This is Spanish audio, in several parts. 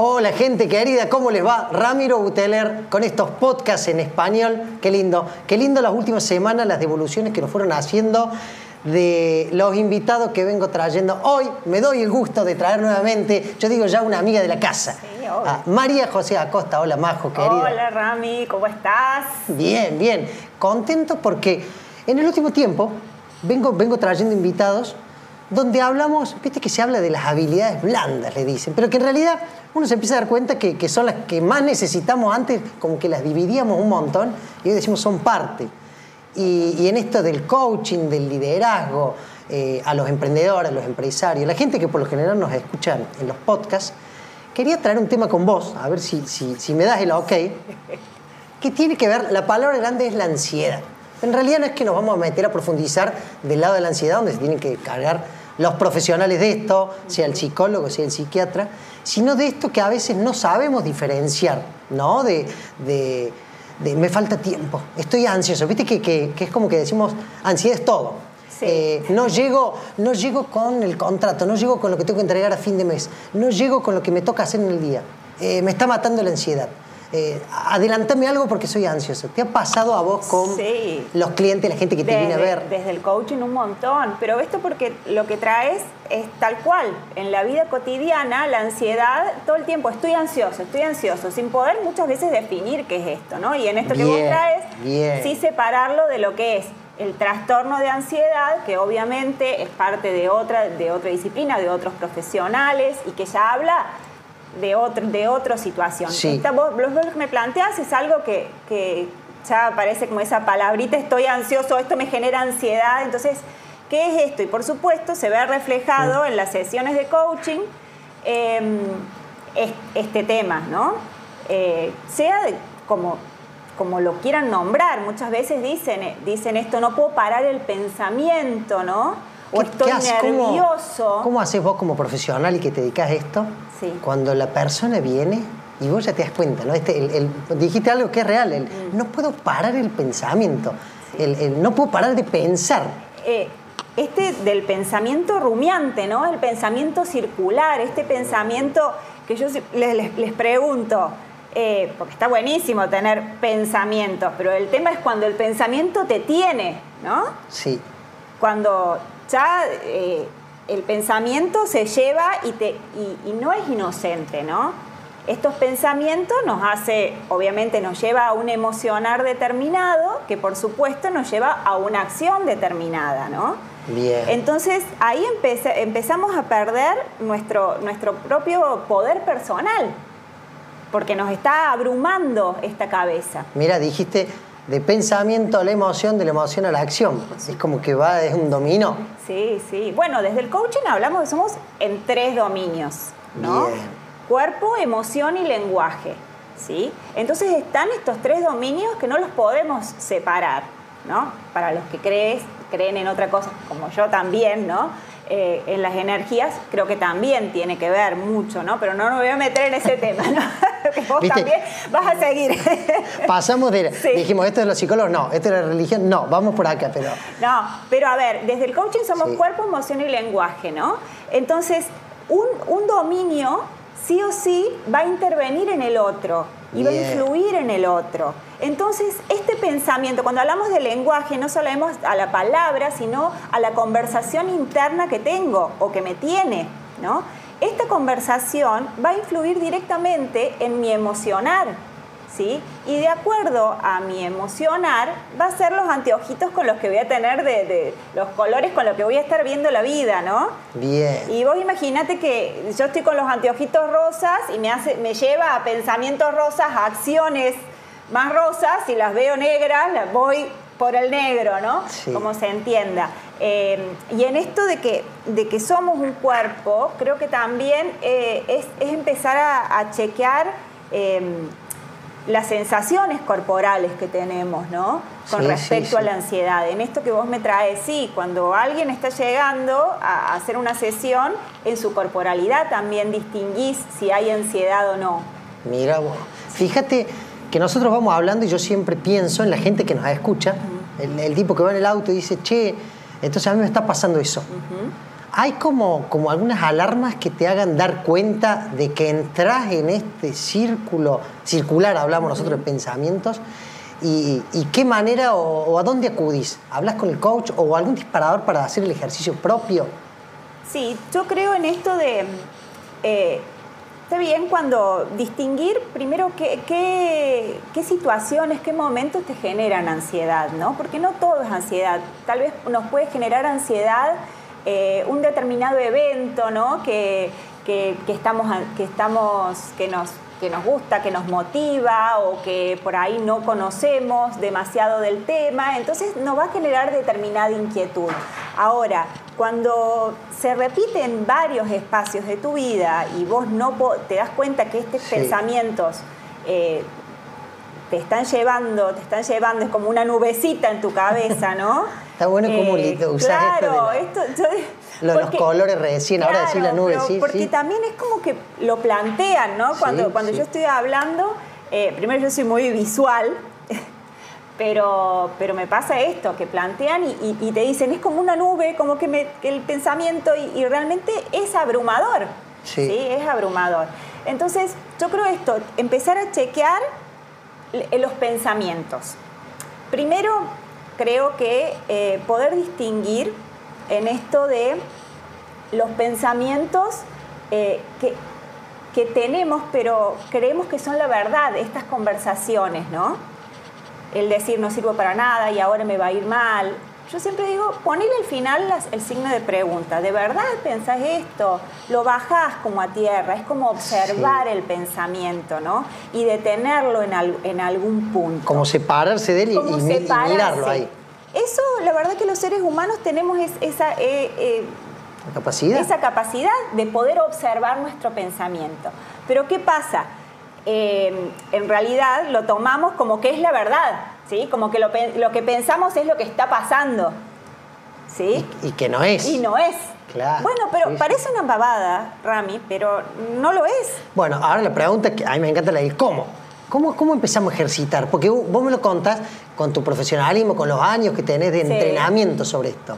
Hola gente querida, ¿cómo les va? Ramiro Buteler con estos podcasts en español. Qué lindo, qué lindo las últimas semanas, las devoluciones que nos fueron haciendo de los invitados que vengo trayendo. Hoy me doy el gusto de traer nuevamente, yo digo ya una amiga de la casa. a María José Acosta, hola Majo, querida. Hola Rami, ¿cómo estás? Bien, bien. Contento porque en el último tiempo vengo, vengo trayendo invitados donde hablamos, viste que se habla de las habilidades blandas, le dicen, pero que en realidad uno se empieza a dar cuenta que, son las que más necesitamos antes, como que las dividíamos un montón y hoy decimos son parte. Y, en esto del coaching, del liderazgo, eh, a los emprendedores, a los empresarios, la gente que por lo general nos escuchan en los podcasts, quería traer un tema con vos, a ver si, si me das el ok, que tiene que ver, la palabra grande es la ansiedad. En realidad no es que nos vamos a meter a profundizar del lado de la ansiedad, donde se tienen que cargar los profesionales de esto, sea el psicólogo, sea el psiquiatra, sino de esto que a veces no sabemos diferenciar, ¿no? De, me falta tiempo, estoy ansioso. Viste que, es como que decimos, ansiedad es todo. Eh, no, llego, no llego con el contrato, no llego con lo que tengo que entregar a fin de mes, no llego con lo que me toca hacer en el día. Eh, me está matando la ansiedad eh, adelantame algo porque soy ansioso. ¿Te ha pasado a vos con los clientes, la gente que te viene a ver? Desde el coaching un montón, pero esto porque lo que traes es tal cual. En la vida cotidiana, la ansiedad, todo el tiempo estoy ansioso, estoy ansioso, sin poder muchas veces definir qué es esto, ¿no? Y en esto que vos traes, sí separarlo de lo que es el trastorno de ansiedad, que obviamente es parte de otra, de otra disciplina, de otros profesionales, y que ya habla de, otro, de otra situación. Sí. vos, lo que me planteas es algo que, que ya aparece como esa palabrita, estoy ansioso, esto me genera ansiedad, entonces, ¿qué es esto? Y por supuesto se ve reflejado en las sesiones de coaching em, este tema, ¿no? Eh, sea como, como lo quieran nombrar, muchas veces dicen, dicen esto, no puedo parar el pensamiento, ¿no? O estoy nervioso. ¿Cómo, haces vos como profesional y que te dedicas a esto? Cuando la persona viene y vos ya te das cuenta, ¿no? Este, dijiste algo que es real, mm. no puedo parar el pensamiento, no puedo parar de pensar. Eh, este del pensamiento rumiante, ¿no? El pensamiento circular, este pensamiento que yo les, pregunto, eh, porque está buenísimo tener pensamientos, pero el tema es cuando el pensamiento te tiene, ¿no? Sí. Cuando ya eh, el pensamiento se lleva y, te, y, no es inocente, ¿no? Estos pensamientos nos hace, obviamente nos lleva a un emocionar determinado, que por supuesto nos lleva a una acción determinada, ¿no? Bien. Entonces ahí empezamos a perder nuestro, nuestro propio poder personal, porque nos está abrumando esta cabeza. Mira, dijiste de pensamiento a la emoción, de la emoción a la acción. Es como que va, es un dominó. Sí, sí. Bueno, desde el coaching hablamos que somos en tres dominios, ¿no? Cuerpo, emoción y lenguaje, ¿sí? Entonces están estos tres dominios que no los podemos separar, ¿no? Para los que crees, creen en otra cosa, como yo también, ¿no? Eh, en las energías, creo que también tiene que ver mucho, ¿no? Pero no me voy a meter en ese tema, ¿no? que vos también vas a seguir. Pasamos de, dijimos, esto es los psicólogos, no, esto es la religión, no, vamos por acá, pero... No, pero a ver, desde el coaching somos cuerpo, emoción y lenguaje, ¿no? Entonces, un, un dominio sí o sí va a intervenir en el otro y va a influir en el otro. Entonces, este pensamiento, cuando hablamos de lenguaje, no solo vemos a la palabra, sino a la conversación interna que tengo o que me tiene, ¿no? Esta conversación va a influir directamente en mi emocionar, ¿sí? Y de acuerdo a mi emocionar, va a ser los anteojitos con los que voy a tener de, los colores con los que voy a estar viendo la vida, ¿no? Bien. Y vos imagínate que yo estoy con los anteojitos rosas y me, hace, me lleva a pensamientos rosas, a acciones más rosas, y las veo negras, las voy por el negro, ¿no? Sí. Como se entienda. Eh, y en esto de que, de que somos un cuerpo, creo que también eh, es, es empezar a, a chequear eh, las sensaciones corporales que tenemos, ¿no? Con Sí, respecto sí. a la ansiedad. En esto que vos me traes, sí, cuando alguien está llegando a hacer una sesión, en su corporalidad también distinguís si hay ansiedad o no. Mira vos. Fíjate que nosotros vamos hablando y yo siempre pienso en la gente que nos escucha, el, el tipo que va en el auto y dice, che, entonces a mí me está pasando eso. Hay como, como algunas alarmas que te hagan dar cuenta de que entras en este círculo circular, hablamos nosotros de pensamientos, y, qué manera o, a dónde acudís. ¿Hablas con el coach o algún disparador para hacer el ejercicio propio? Sí, yo creo en esto de... eh, está bien cuando distinguir primero qué, qué situaciones, qué momentos te generan ansiedad, ¿no? Porque no todo es ansiedad. Tal vez nos puede generar ansiedad eh, un determinado evento, ¿no? Que, que, que estamos, que estamos, que nos que nos gusta, que nos motiva o que por ahí no conocemos demasiado del tema, entonces nos va a generar determinada inquietud. Ahora, cuando se repite en varios espacios de tu vida y vos no te das cuenta que estos Sí. pensamientos eh, te están llevando, te están llevando, es como una nubecita en tu cabeza, ¿no? Está bueno cómo li- usás esto de claro, la- esto, yo- Lo de los colores recién, ahora decir la nube, pero sí, Porque sí. también es como que lo plantean, ¿no? Cuando, Sí, cuando sí. yo estoy hablando, eh, primero yo soy muy visual, pero, pero me pasa esto, que plantean y, y- y te dicen, es como una nube, como que, me- que el pensamiento, y, y realmente es abrumador. Sí. Es abrumador. Entonces, yo creo esto, empezar a chequear los pensamientos. Primero, creo que eh, poder distinguir en esto de los pensamientos eh, que, que tenemos, pero creemos que son la verdad, estas conversaciones, ¿no? El decir no sirvo para nada y ahora me va a ir mal. Yo siempre digo, ponele al final las- el signo de pregunta. ¿De verdad pensás esto? Lo bajás como a tierra, es como observar Sí. el pensamiento, ¿no? Y detenerlo en, al- en algún punto Como separarse de él y, mirarlo ahí. Eso, la verdad que los seres humanos tenemos es- esa, eh, eh, capacidad. esa capacidad de poder observar nuestro pensamiento. Pero ¿qué pasa? Eh, en realidad lo tomamos como que es la verdad, ¿sí? Como que lo, lo que pensamos es lo que está pasando, ¿sí? Y que no es. Y no es. Claro, Bueno, pero sí, parece una babada, Rami, pero no lo es. Bueno, ahora la pregunta que a mí me encanta la del cómo. ¿Cómo, ¿Cómo empezamos a ejercitar? Porque vos vos me lo contás con tu profesionalismo, con los años que tenés de Sí. entrenamiento sobre esto.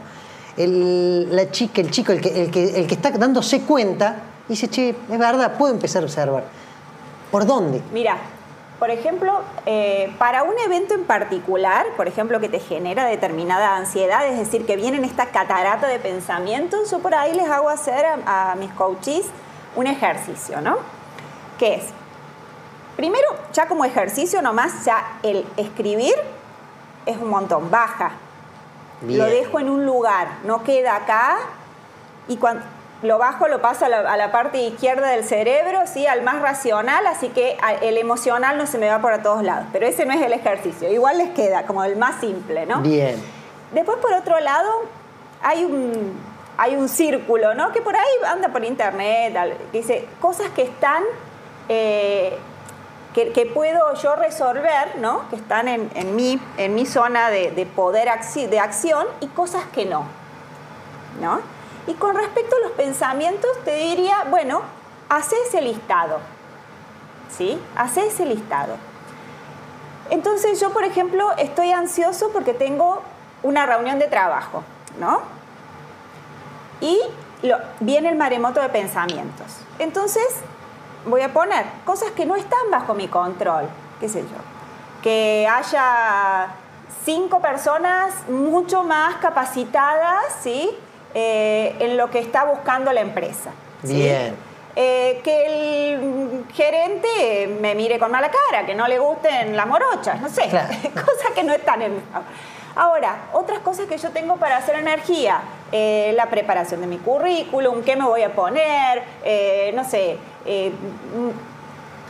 El, la chica, el chico, el que, el, que, el que está dándose cuenta, dice, che, es verdad, puedo empezar a observar. ¿Por dónde? Mira, por ejemplo, eh, para un evento en particular, por ejemplo, que te genera determinada ansiedad, es decir, que viene en esta catarata de pensamientos, yo por ahí les hago hacer a, a mis coaches un ejercicio, ¿no? ¿Qué es? Primero, ya como ejercicio nomás, ya el escribir es un montón, baja. Bien. Lo dejo en un lugar, no queda acá y cuando lo bajo lo paso a la, a la parte izquierda del cerebro, ¿sí? al más racional, así que el emocional no se me va por a todos lados. Pero ese no es el ejercicio, igual les queda como el más simple, ¿no? Bien. Después, por otro lado, hay un, hay un círculo, ¿no? Que por ahí anda por internet, dice cosas que están, eh, que, que puedo yo resolver, ¿no? Que están en, en, mi, en mi zona de, de poder de acción y cosas que no, ¿no? Y con respecto a los pensamientos, te diría, bueno, hace ese listado, ¿sí? Hace ese listado. Entonces yo, por ejemplo, estoy ansioso porque tengo una reunión de trabajo, ¿no? Y viene el maremoto de pensamientos. Entonces voy a poner cosas que no están bajo mi control, qué sé yo. Que haya cinco personas mucho más capacitadas, ¿sí? Eh, en lo que está buscando la empresa. ¿sí? Bien. Eh, que el gerente me mire con mala cara, que no le gusten las morochas, no sé, Claro. cosas que no están en... Ahora, otras cosas que yo tengo para hacer energía, eh, la preparación de mi currículum, qué me voy a poner, eh, no sé,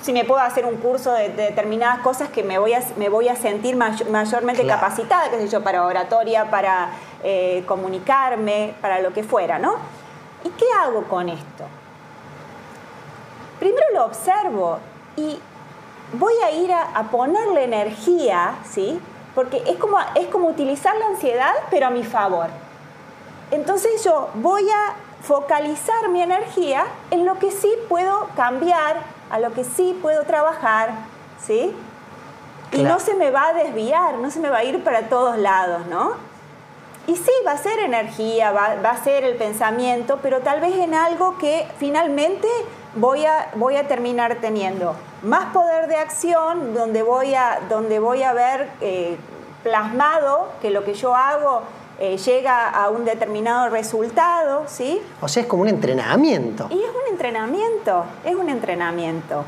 si me puedo hacer un curso de, determinadas cosas que me voy a, me voy a sentir mayormente capacitada, qué sé yo, para oratoria, para eh, comunicarme, para lo que fuera, ¿no? ¿Y qué hago con esto? Primero lo observo y voy a ir a, ponerle energía, ¿sí? Porque es como, es como utilizar la ansiedad, pero a mi favor. Entonces yo voy a focalizar mi energía en lo que sí puedo cambiar, a lo que sí puedo trabajar, ¿sí? Y no se me va a desviar, no se me va a ir para todos lados, ¿no? Y sí, va a ser energía, va, va, a ser el pensamiento, pero tal vez en algo que finalmente voy a, voy a terminar teniendo más poder de acción, donde voy a, donde voy a ver eh, plasmado que lo que yo hago eh, llega a un determinado resultado, ¿sí? O sea, es como un entrenamiento. Y es un entrenamiento, es un entrenamiento.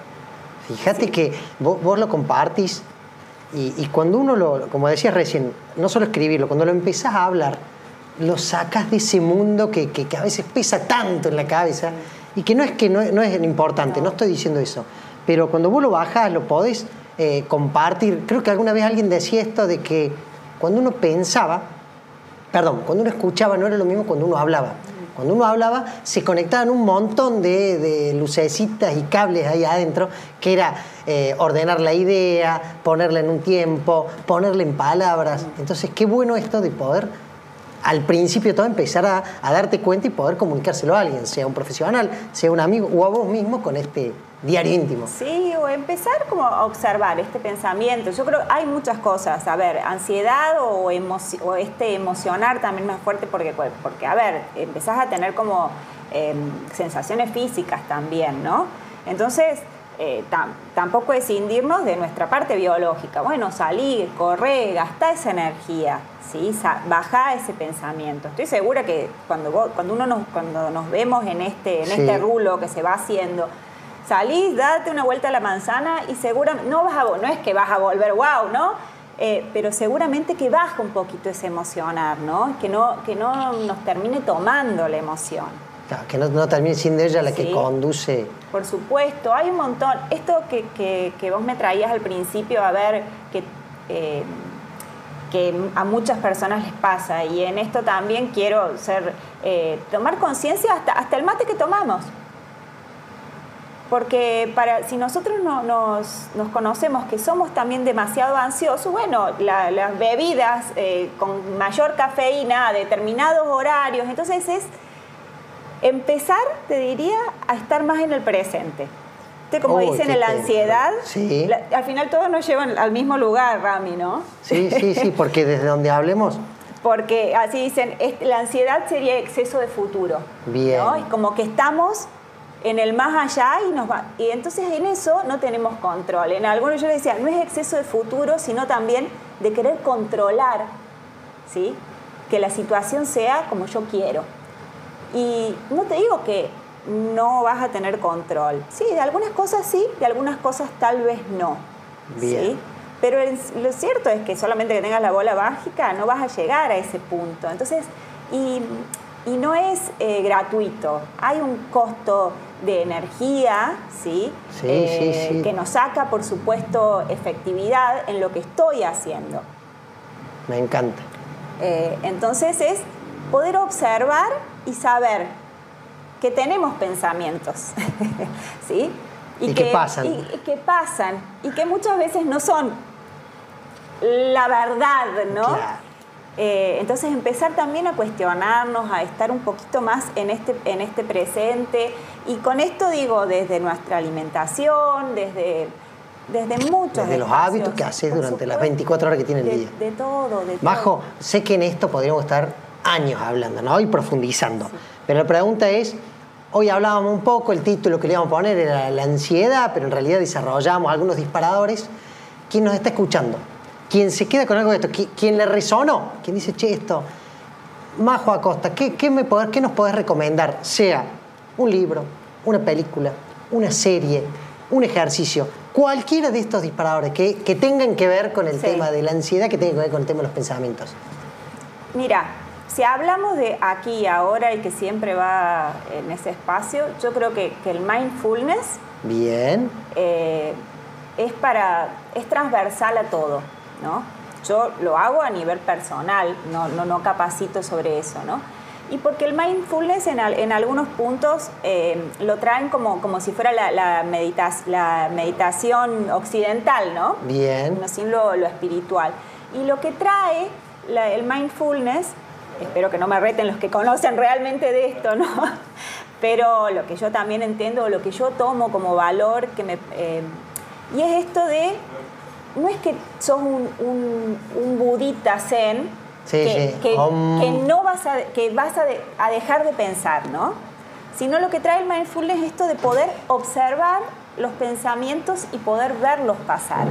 Fíjate que vos, lo compartís y, cuando uno lo, como decías recién, no solo escribirlo, cuando lo empezás a hablar, lo sacas de ese mundo que, a veces pesa tanto en la cabeza y que no es que no, es importante, no. estoy diciendo eso, pero cuando vos lo bajas, lo podés eh, compartir. Creo que alguna vez alguien decía esto de que cuando uno pensaba, perdón, cuando uno escuchaba no era lo mismo cuando uno hablaba. Cuando uno hablaba se conectaban un montón de, lucecitas y cables ahí adentro, que era eh, ordenar la idea, ponerla en un tiempo, ponerla en palabras. Entonces, qué bueno esto de poder al principio todo empezar a, darte cuenta y poder comunicárselo a alguien, sea un profesional, sea un amigo o a vos mismo con este diario íntimo. Sí, o empezar como a observar este pensamiento. Yo creo que hay muchas cosas. A ver, ansiedad o, o este emocionar también más fuerte porque, porque, a ver, empezás a tener como em, sensaciones físicas también, ¿no? Entonces, eh, tampoco escindirnos de nuestra parte biológica. Bueno, salir, correr, gastar esa energía, ¿sí? bajar ese pensamiento. Estoy segura que cuando, cuando, uno nos, cuando nos vemos en este, en este rulo que se va haciendo, salís, date una vuelta a la manzana y seguramente, no, vas a, no es que vas a volver wow, ¿no? Eh, pero seguramente que baja un poquito ese emocionar, ¿no? Que no, que no nos termine tomando la emoción. que no, termine siendo ella la que conduce. Por supuesto, hay un montón. Esto que, vos me traías al principio, a ver, que, eh, que a muchas personas les pasa, y en esto también quiero ser, eh, tomar conciencia hasta, hasta el mate que tomamos. Porque para, si nosotros no, nos, conocemos que somos también demasiado ansiosos, bueno, las bebidas eh, con mayor cafeína a determinados horarios, entonces es empezar, te diría, a estar más en el presente. Como dicen en la ansiedad, al final todos nos llevan al mismo lugar, Rami, ¿no? Sí, sí, sí, porque desde donde hablemos porque así dicen, la ansiedad sería exceso de futuro. Bien. ¿no? como que estamos en el más allá y nos va. Y entonces en eso no tenemos control. En algunos yo decía, no es exceso de futuro, sino también de querer controlar, ¿sí? Que la situación sea como yo quiero. Y no te digo que no vas a tener control. Sí, de algunas cosas sí, de algunas cosas tal vez no. ¿sí? Pero lo cierto es que solamente que tengas la bola mágica no vas a llegar a ese punto. Entonces, y, y no es eh, gratuito. Hay un costo de energía, ¿sí? Eh, que nos saca, por supuesto, efectividad en lo que estoy haciendo. Me encanta. Eh, entonces es poder observar y saber que tenemos pensamientos, ¿sí? Y, que, pasan. Y, que pasan, y que muchas veces no son la verdad, ¿no? Eh, entonces empezar también a cuestionarnos, a estar un poquito más en este, en este presente. Y con esto digo desde nuestra alimentación, desde, desde muchos Desde los hábitos que haces durante las 24 horas que tiene el día. De todo, de Majo, sé que en esto podríamos estar años hablando, ¿no? Y profundizando. Pero la pregunta es, hoy hablábamos un poco, el título que le íbamos a poner era la ansiedad, pero en realidad desarrollamos algunos disparadores. ¿Quién nos está escuchando? Quien se queda con algo de esto, quien le resonó, quien dice, che, esto, Majo Acosta, ¿qué, qué, me ¿qué nos podés recomendar? Sea un libro, una película, una serie, un ejercicio, cualquiera de estos disparadores que, que tengan que ver con el tema de la ansiedad, que tengan que ver con el tema de los pensamientos. Mira, si hablamos de aquí y ahora y que siempre va en ese espacio, yo creo que, el mindfulness Bien. Eh, es para, es transversal a todo, ¿no? Yo lo hago a nivel personal, no, no, no capacito sobre eso, ¿no? Y porque el mindfulness en, en algunos puntos eh, lo traen como, como si fuera la, la, la meditación occidental, ¿no? Bien. No sin lo, lo espiritual. Y lo que trae el mindfulness, espero que no me reten los que conocen realmente de esto, ¿no? Pero lo que yo también entiendo, lo que yo tomo como valor, que me, eh, y es esto de, no es que sos un, un, budita zen, que, que, no vas, a, que vas a, dejar de pensar, ¿no? Sino lo que trae el mindfulness es esto de poder observar los pensamientos y poder verlos pasar.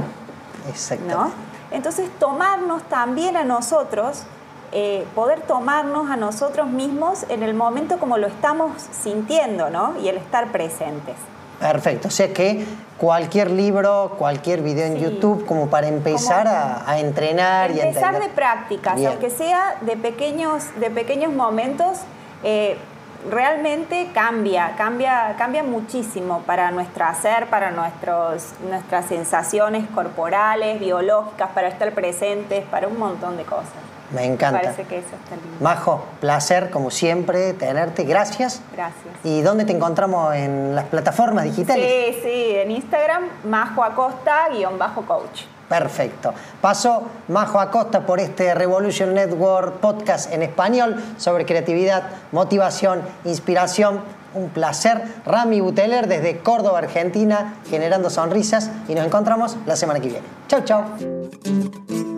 Exacto. ¿no? Entonces, tomarnos también a nosotros, eh, poder tomarnos a nosotros mismos en el momento como lo estamos sintiendo, ¿no? Y el estar presentes. Perfecto, o sea que cualquier libro, cualquier video en YouTube, como para empezar a, entrenar y a Empezar de prácticas, aunque sea de pequeños, de pequeños momentos, eh, realmente cambia, cambia, cambia muchísimo para nuestro hacer, para nuestros, nuestras sensaciones corporales, biológicas, para estar presentes, para un montón de cosas. Me encanta. Me parece que eso está lindo. Majo, placer como siempre tenerte. Gracias. Gracias. ¿Y dónde te encontramos en las plataformas digitales? Sí, sí, en Instagram, Majo Acosta, guion bajo coach. Perfecto. Paso Majo Acosta por este Revolution Network podcast en español sobre creatividad, motivación, inspiración. Un placer. Rami Buteler desde Córdoba, Argentina, generando sonrisas y nos encontramos la semana que viene. Chau, chau.